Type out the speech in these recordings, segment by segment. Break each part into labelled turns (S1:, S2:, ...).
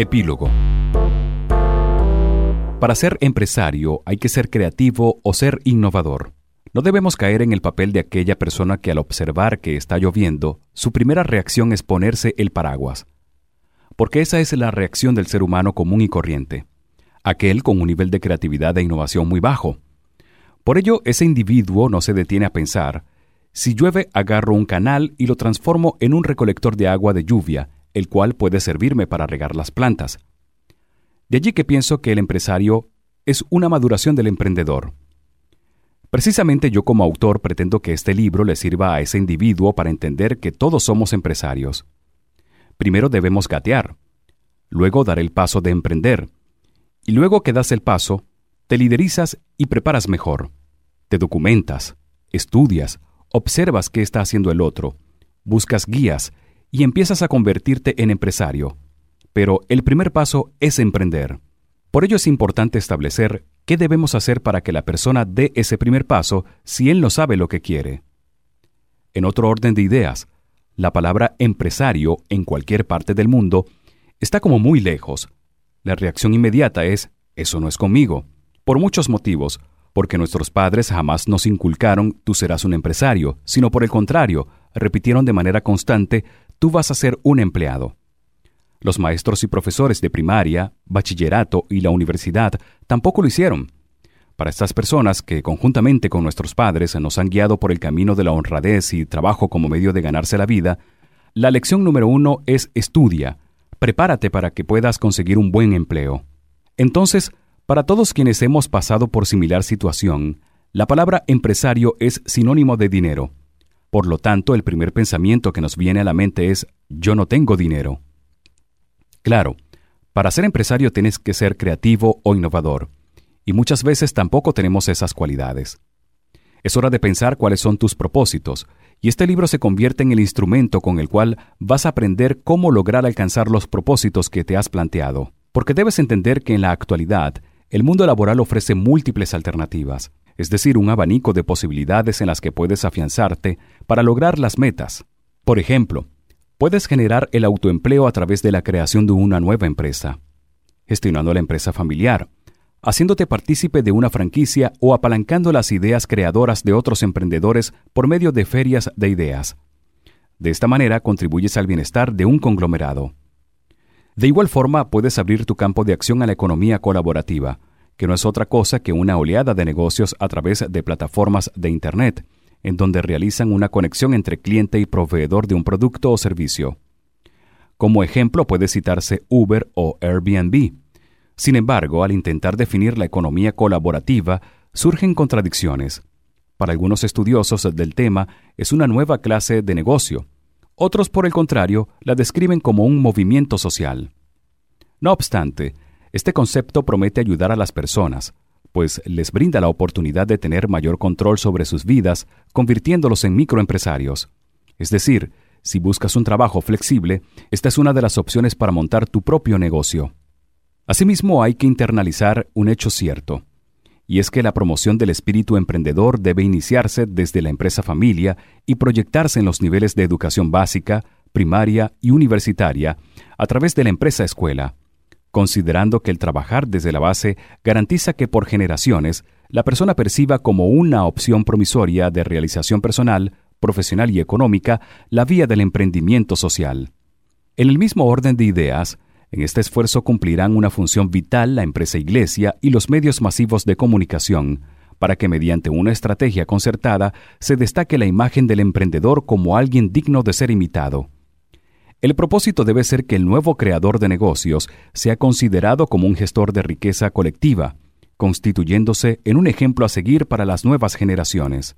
S1: Epílogo Para ser empresario hay que ser creativo o ser innovador. No debemos caer en el papel de aquella persona que al observar que está lloviendo, su primera reacción es ponerse el paraguas. Porque esa es la reacción del ser humano común y corriente, aquel con un nivel de creatividad e innovación muy bajo. Por ello, ese individuo no se detiene a pensar, si llueve agarro un canal y lo transformo en un recolector de agua de lluvia, el cual puede servirme para regar las plantas. De allí que pienso que el empresario es una maduración del emprendedor. Precisamente yo como autor pretendo que este libro le sirva a ese individuo para entender que todos somos empresarios. Primero debemos gatear, luego dar el paso de emprender, y luego que das el paso, te liderizas y preparas mejor. Te documentas, estudias, observas qué está haciendo el otro, buscas guías y empiezas a convertirte en empresario. Pero el primer paso es emprender. Por ello es importante establecer qué debemos hacer para que la persona dé ese primer paso si él no sabe lo que quiere. En otro orden de ideas, la palabra empresario en cualquier parte del mundo está como muy lejos. La reacción inmediata es, eso no es conmigo, por muchos motivos, porque nuestros padres jamás nos inculcaron tú serás un empresario, sino por el contrario, repitieron de manera constante tú vas a ser un empleado. Los maestros y profesores de primaria, bachillerato y la universidad tampoco lo hicieron. Para estas personas que conjuntamente con nuestros padres nos han guiado por el camino de la honradez y trabajo como medio de ganarse la vida, la lección número uno es estudia, prepárate para que puedas conseguir un buen empleo. Entonces, para todos quienes hemos pasado por similar situación, la palabra empresario es sinónimo de dinero. Por lo tanto, el primer pensamiento que nos viene a la mente es yo no tengo dinero. Claro, para ser empresario tienes que ser creativo o innovador, y muchas veces tampoco tenemos esas cualidades. Es hora de pensar cuáles son tus propósitos, y este libro se convierte en el instrumento con el cual vas a aprender cómo lograr alcanzar los propósitos que te has planteado, porque debes entender que en la actualidad el mundo laboral ofrece múltiples alternativas, es decir, un abanico de posibilidades en las que puedes afianzarte para lograr las metas. Por ejemplo, puedes generar el autoempleo a través de la creación de una nueva empresa, gestionando la empresa familiar, haciéndote partícipe de una franquicia o apalancando las ideas creadoras de otros emprendedores por medio de ferias de ideas. De esta manera contribuyes al bienestar de un conglomerado. De igual forma, puedes abrir tu campo de acción a la economía colaborativa, que no es otra cosa que una oleada de negocios a través de plataformas de Internet, en donde realizan una conexión entre cliente y proveedor de un producto o servicio. Como ejemplo puede citarse Uber o Airbnb. Sin embargo, al intentar definir la economía colaborativa, surgen contradicciones. Para algunos estudiosos del tema, es una nueva clase de negocio. Otros, por el contrario, la describen como un movimiento social. No obstante, este concepto promete ayudar a las personas, pues les brinda la oportunidad de tener mayor control sobre sus vidas, convirtiéndolos en microempresarios. Es decir, si buscas un trabajo flexible, esta es una de las opciones para montar tu propio negocio. Asimismo, hay que internalizar un hecho cierto, y es que la promoción del espíritu emprendedor debe iniciarse desde la empresa familia y proyectarse en los niveles de educación básica, primaria y universitaria a través de la empresa escuela considerando que el trabajar desde la base garantiza que por generaciones la persona perciba como una opción promisoria de realización personal, profesional y económica la vía del emprendimiento social. En el mismo orden de ideas, en este esfuerzo cumplirán una función vital la empresa iglesia y los medios masivos de comunicación, para que mediante una estrategia concertada se destaque la imagen del emprendedor como alguien digno de ser imitado. El propósito debe ser que el nuevo creador de negocios sea considerado como un gestor de riqueza colectiva, constituyéndose en un ejemplo a seguir para las nuevas generaciones.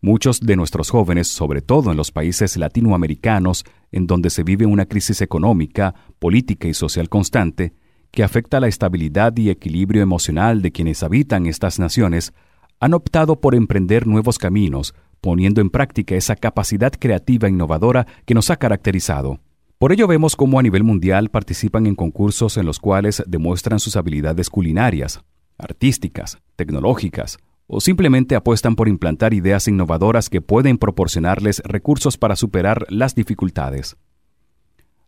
S1: Muchos de nuestros jóvenes, sobre todo en los países latinoamericanos, en donde se vive una crisis económica, política y social constante, que afecta la estabilidad y equilibrio emocional de quienes habitan estas naciones, han optado por emprender nuevos caminos, poniendo en práctica esa capacidad creativa e innovadora que nos ha caracterizado. Por ello vemos cómo a nivel mundial participan en concursos en los cuales demuestran sus habilidades culinarias, artísticas, tecnológicas, o simplemente apuestan por implantar ideas innovadoras que pueden proporcionarles recursos para superar las dificultades.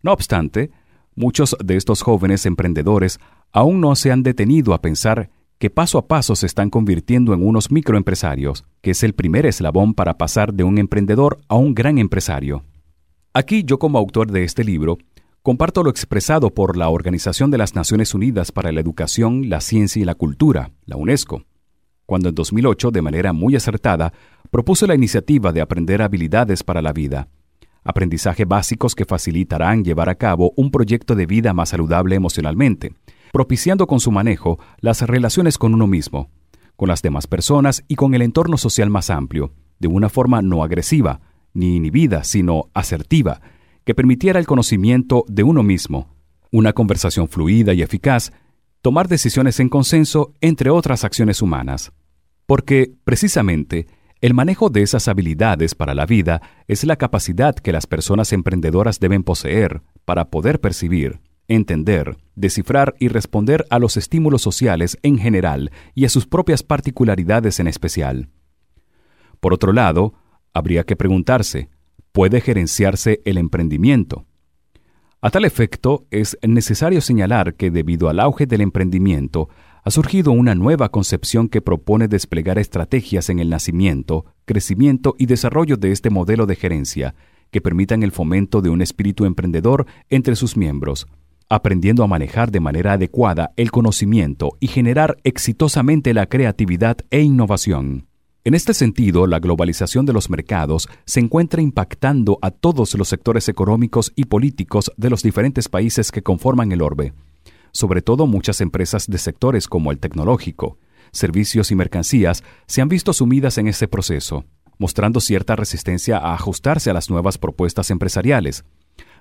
S1: No obstante, Muchos de estos jóvenes emprendedores aún no se han detenido a pensar que paso a paso se están convirtiendo en unos microempresarios, que es el primer eslabón para pasar de un emprendedor a un gran empresario. Aquí yo como autor de este libro comparto lo expresado por la Organización de las Naciones Unidas para la Educación, la Ciencia y la Cultura, la UNESCO, cuando en 2008, de manera muy acertada, propuso la iniciativa de aprender habilidades para la vida, aprendizaje básicos que facilitarán llevar a cabo un proyecto de vida más saludable emocionalmente, propiciando con su manejo las relaciones con uno mismo, con las demás personas y con el entorno social más amplio, de una forma no agresiva, ni inhibida, sino asertiva, que permitiera el conocimiento de uno mismo, una conversación fluida y eficaz, tomar decisiones en consenso, entre otras acciones humanas. Porque, precisamente, el manejo de esas habilidades para la vida es la capacidad que las personas emprendedoras deben poseer para poder percibir, entender, descifrar y responder a los estímulos sociales en general y a sus propias particularidades en especial. Por otro lado, habría que preguntarse, ¿puede gerenciarse el emprendimiento? A tal efecto, es necesario señalar que debido al auge del emprendimiento, ha surgido una nueva concepción que propone desplegar estrategias en el nacimiento, crecimiento y desarrollo de este modelo de gerencia, que permitan el fomento de un espíritu emprendedor entre sus miembros, aprendiendo a manejar de manera adecuada el conocimiento y generar exitosamente la creatividad e innovación. En este sentido, la globalización de los mercados se encuentra impactando a todos los sectores económicos y políticos de los diferentes países que conforman el orbe, sobre todo muchas empresas de sectores como el tecnológico, servicios y mercancías se han visto sumidas en ese proceso, mostrando cierta resistencia a ajustarse a las nuevas propuestas empresariales,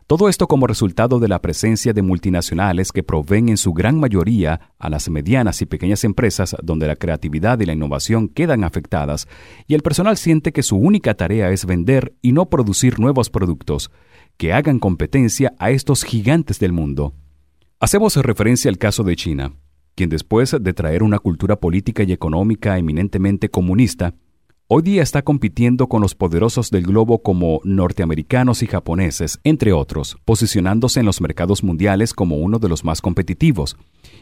S1: todo esto como resultado de la presencia de multinacionales que proveen en su gran mayoría a las medianas y pequeñas empresas donde la creatividad y la innovación quedan afectadas y el personal siente que su única tarea es vender y no producir nuevos productos que hagan competencia a estos gigantes del mundo. Hacemos referencia al caso de China, quien después de traer una cultura política y económica eminentemente comunista, hoy día está compitiendo con los poderosos del globo como norteamericanos y japoneses, entre otros, posicionándose en los mercados mundiales como uno de los más competitivos,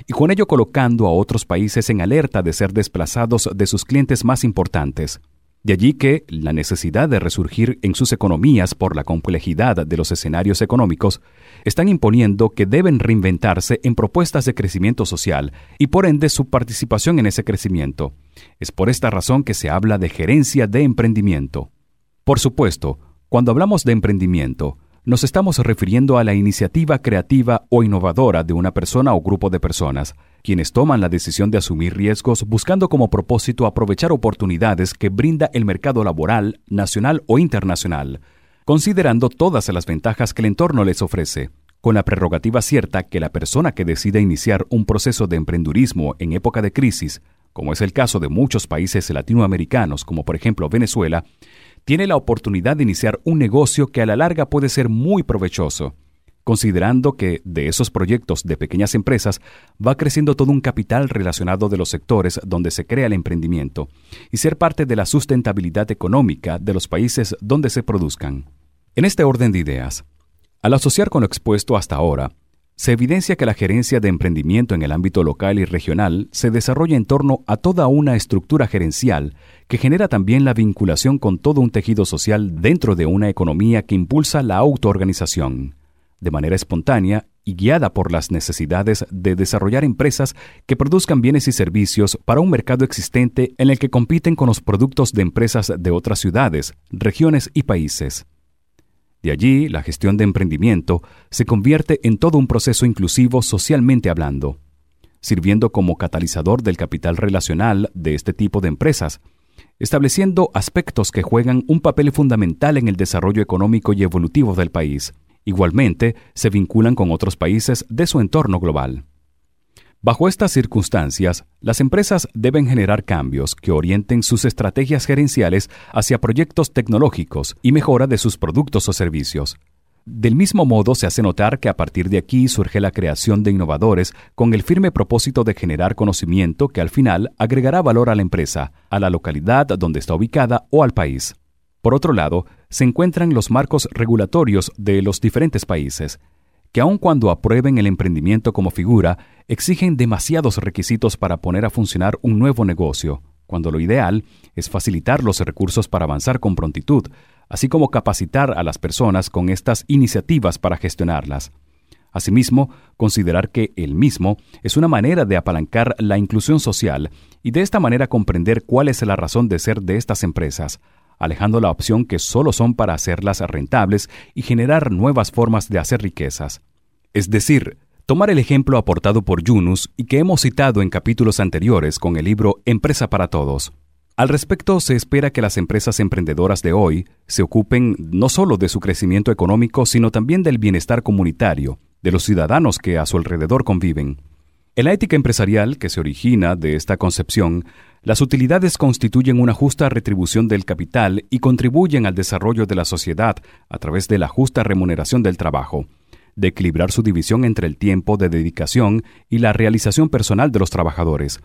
S1: y con ello colocando a otros países en alerta de ser desplazados de sus clientes más importantes. De allí que la necesidad de resurgir en sus economías por la complejidad de los escenarios económicos están imponiendo que deben reinventarse en propuestas de crecimiento social y por ende su participación en ese crecimiento. Es por esta razón que se habla de gerencia de emprendimiento. Por supuesto, cuando hablamos de emprendimiento, nos estamos refiriendo a la iniciativa creativa o innovadora de una persona o grupo de personas, quienes toman la decisión de asumir riesgos buscando como propósito aprovechar oportunidades que brinda el mercado laboral, nacional o internacional, considerando todas las ventajas que el entorno les ofrece, con la prerrogativa cierta que la persona que decida iniciar un proceso de emprendurismo en época de crisis, como es el caso de muchos países latinoamericanos, como por ejemplo Venezuela, tiene la oportunidad de iniciar un negocio que a la larga puede ser muy provechoso, considerando que de esos proyectos de pequeñas empresas va creciendo todo un capital relacionado de los sectores donde se crea el emprendimiento y ser parte de la sustentabilidad económica de los países donde se produzcan. En este orden de ideas, al asociar con lo expuesto hasta ahora, se evidencia que la gerencia de emprendimiento en el ámbito local y regional se desarrolla en torno a toda una estructura gerencial que genera también la vinculación con todo un tejido social dentro de una economía que impulsa la autoorganización, de manera espontánea y guiada por las necesidades de desarrollar empresas que produzcan bienes y servicios para un mercado existente en el que compiten con los productos de empresas de otras ciudades, regiones y países. De allí, la gestión de emprendimiento se convierte en todo un proceso inclusivo socialmente hablando, sirviendo como catalizador del capital relacional de este tipo de empresas, estableciendo aspectos que juegan un papel fundamental en el desarrollo económico y evolutivo del país. Igualmente, se vinculan con otros países de su entorno global. Bajo estas circunstancias, las empresas deben generar cambios que orienten sus estrategias gerenciales hacia proyectos tecnológicos y mejora de sus productos o servicios. Del mismo modo, se hace notar que a partir de aquí surge la creación de innovadores con el firme propósito de generar conocimiento que al final agregará valor a la empresa, a la localidad donde está ubicada o al país. Por otro lado, se encuentran los marcos regulatorios de los diferentes países, que aun cuando aprueben el emprendimiento como figura, exigen demasiados requisitos para poner a funcionar un nuevo negocio, cuando lo ideal es facilitar los recursos para avanzar con prontitud, así como capacitar a las personas con estas iniciativas para gestionarlas. Asimismo, considerar que el mismo es una manera de apalancar la inclusión social y de esta manera comprender cuál es la razón de ser de estas empresas, alejando la opción que solo son para hacerlas rentables y generar nuevas formas de hacer riquezas. Es decir, tomar el ejemplo aportado por Yunus y que hemos citado en capítulos anteriores con el libro Empresa para Todos. Al respecto, se espera que las empresas emprendedoras de hoy se ocupen no solo de su crecimiento económico, sino también del bienestar comunitario, de los ciudadanos que a su alrededor conviven. En la ética empresarial que se origina de esta concepción, las utilidades constituyen una justa retribución del capital y contribuyen al desarrollo de la sociedad a través de la justa remuneración del trabajo, de equilibrar su división entre el tiempo de dedicación y la realización personal de los trabajadores,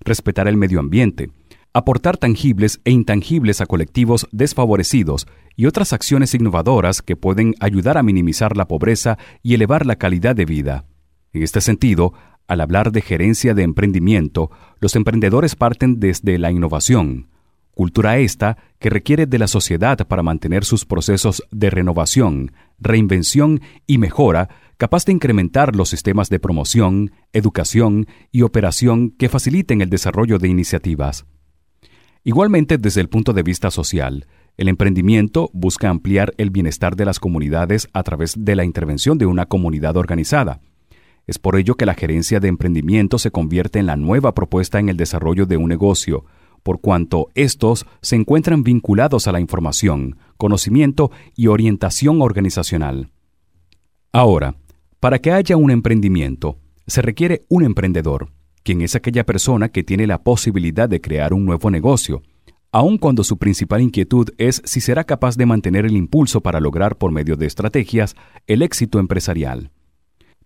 S1: respetar el medio ambiente, aportar tangibles e intangibles a colectivos desfavorecidos y otras acciones innovadoras que pueden ayudar a minimizar la pobreza y elevar la calidad de vida. En este sentido, al hablar de gerencia de emprendimiento, los emprendedores parten desde la innovación, cultura esta que requiere de la sociedad para mantener sus procesos de renovación, reinvención y mejora capaz de incrementar los sistemas de promoción, educación y operación que faciliten el desarrollo de iniciativas. Igualmente, desde el punto de vista social, el emprendimiento busca ampliar el bienestar de las comunidades a través de la intervención de una comunidad organizada. Es por ello que la gerencia de emprendimiento se convierte en la nueva propuesta en el desarrollo de un negocio, por cuanto estos se encuentran vinculados a la información, conocimiento y orientación organizacional. Ahora, para que haya un emprendimiento, se requiere un emprendedor quien es aquella persona que tiene la posibilidad de crear un nuevo negocio, aun cuando su principal inquietud es si será capaz de mantener el impulso para lograr por medio de estrategias el éxito empresarial.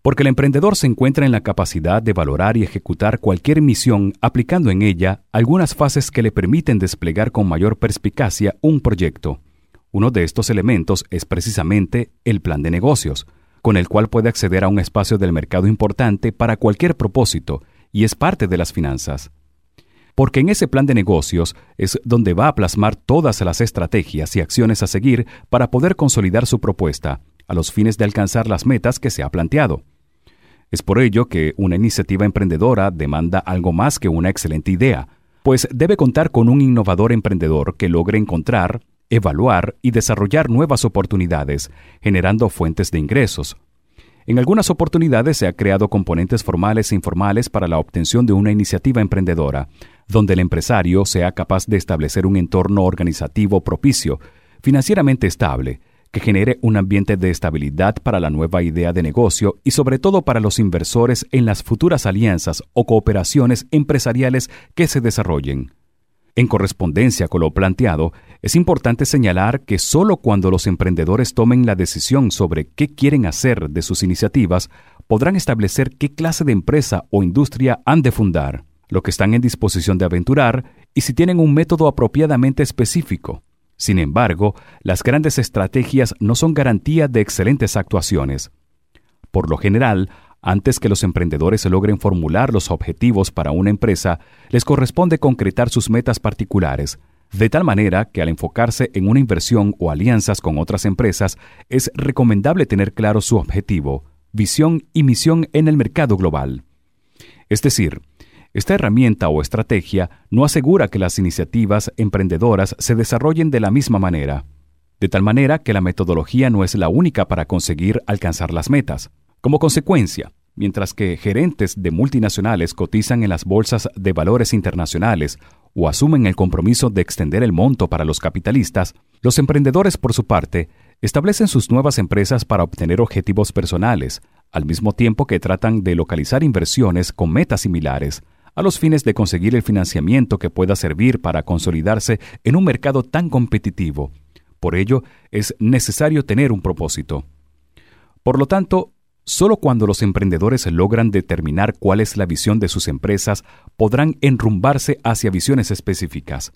S1: Porque el emprendedor se encuentra en la capacidad de valorar y ejecutar cualquier misión aplicando en ella algunas fases que le permiten desplegar con mayor perspicacia un proyecto. Uno de estos elementos es precisamente el plan de negocios, con el cual puede acceder a un espacio del mercado importante para cualquier propósito y es parte de las finanzas. Porque en ese plan de negocios es donde va a plasmar todas las estrategias y acciones a seguir para poder consolidar su propuesta, a los fines de alcanzar las metas que se ha planteado. Es por ello que una iniciativa emprendedora demanda algo más que una excelente idea, pues debe contar con un innovador emprendedor que logre encontrar, evaluar y desarrollar nuevas oportunidades, generando fuentes de ingresos, en algunas oportunidades se ha creado componentes formales e informales para la obtención de una iniciativa emprendedora, donde el empresario sea capaz de establecer un entorno organizativo propicio, financieramente estable, que genere un ambiente de estabilidad para la nueva idea de negocio y sobre todo para los inversores en las futuras alianzas o cooperaciones empresariales que se desarrollen. En correspondencia con lo planteado, es importante señalar que solo cuando los emprendedores tomen la decisión sobre qué quieren hacer de sus iniciativas, podrán establecer qué clase de empresa o industria han de fundar, lo que están en disposición de aventurar y si tienen un método apropiadamente específico. Sin embargo, las grandes estrategias no son garantía de excelentes actuaciones. Por lo general, antes que los emprendedores logren formular los objetivos para una empresa, les corresponde concretar sus metas particulares, de tal manera que al enfocarse en una inversión o alianzas con otras empresas, es recomendable tener claro su objetivo, visión y misión en el mercado global. Es decir, esta herramienta o estrategia no asegura que las iniciativas emprendedoras se desarrollen de la misma manera, de tal manera que la metodología no es la única para conseguir alcanzar las metas. Como consecuencia, mientras que gerentes de multinacionales cotizan en las bolsas de valores internacionales o asumen el compromiso de extender el monto para los capitalistas, los emprendedores, por su parte, establecen sus nuevas empresas para obtener objetivos personales, al mismo tiempo que tratan de localizar inversiones con metas similares, a los fines de conseguir el financiamiento que pueda servir para consolidarse en un mercado tan competitivo. Por ello, es necesario tener un propósito. Por lo tanto, Solo cuando los emprendedores logran determinar cuál es la visión de sus empresas podrán enrumbarse hacia visiones específicas.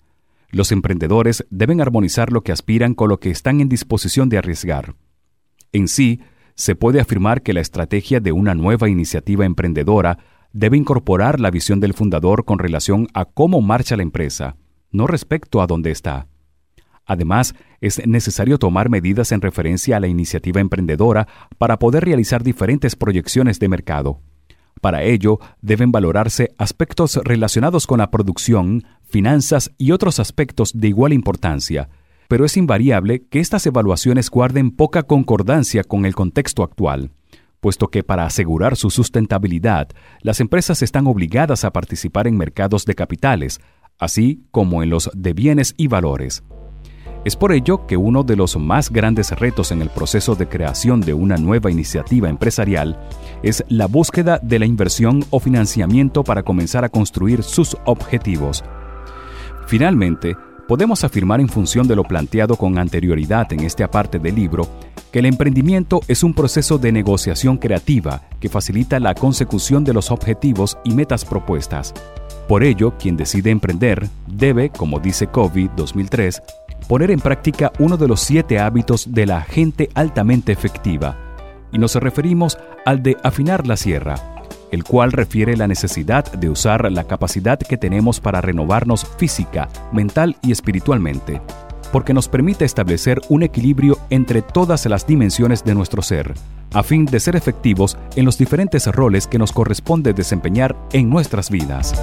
S1: Los emprendedores deben armonizar lo que aspiran con lo que están en disposición de arriesgar. En sí, se puede afirmar que la estrategia de una nueva iniciativa emprendedora debe incorporar la visión del fundador con relación a cómo marcha la empresa, no respecto a dónde está. Además, es necesario tomar medidas en referencia a la iniciativa emprendedora para poder realizar diferentes proyecciones de mercado. Para ello, deben valorarse aspectos relacionados con la producción, finanzas y otros aspectos de igual importancia, pero es invariable que estas evaluaciones guarden poca concordancia con el contexto actual, puesto que para asegurar su sustentabilidad, las empresas están obligadas a participar en mercados de capitales, así como en los de bienes y valores. Es por ello que uno de los más grandes retos en el proceso de creación de una nueva iniciativa empresarial es la búsqueda de la inversión o financiamiento para comenzar a construir sus objetivos. Finalmente, podemos afirmar en función de lo planteado con anterioridad en esta parte del libro, que el emprendimiento es un proceso de negociación creativa que facilita la consecución de los objetivos y metas propuestas. Por ello, quien decide emprender debe, como dice Covey 2003, poner en práctica uno de los siete hábitos de la gente altamente efectiva, y nos referimos al de afinar la sierra, el cual refiere la necesidad de usar la capacidad que tenemos para renovarnos física, mental y espiritualmente, porque nos permite establecer un equilibrio entre todas las dimensiones de nuestro ser, a fin de ser efectivos en los diferentes roles que nos corresponde desempeñar en nuestras vidas.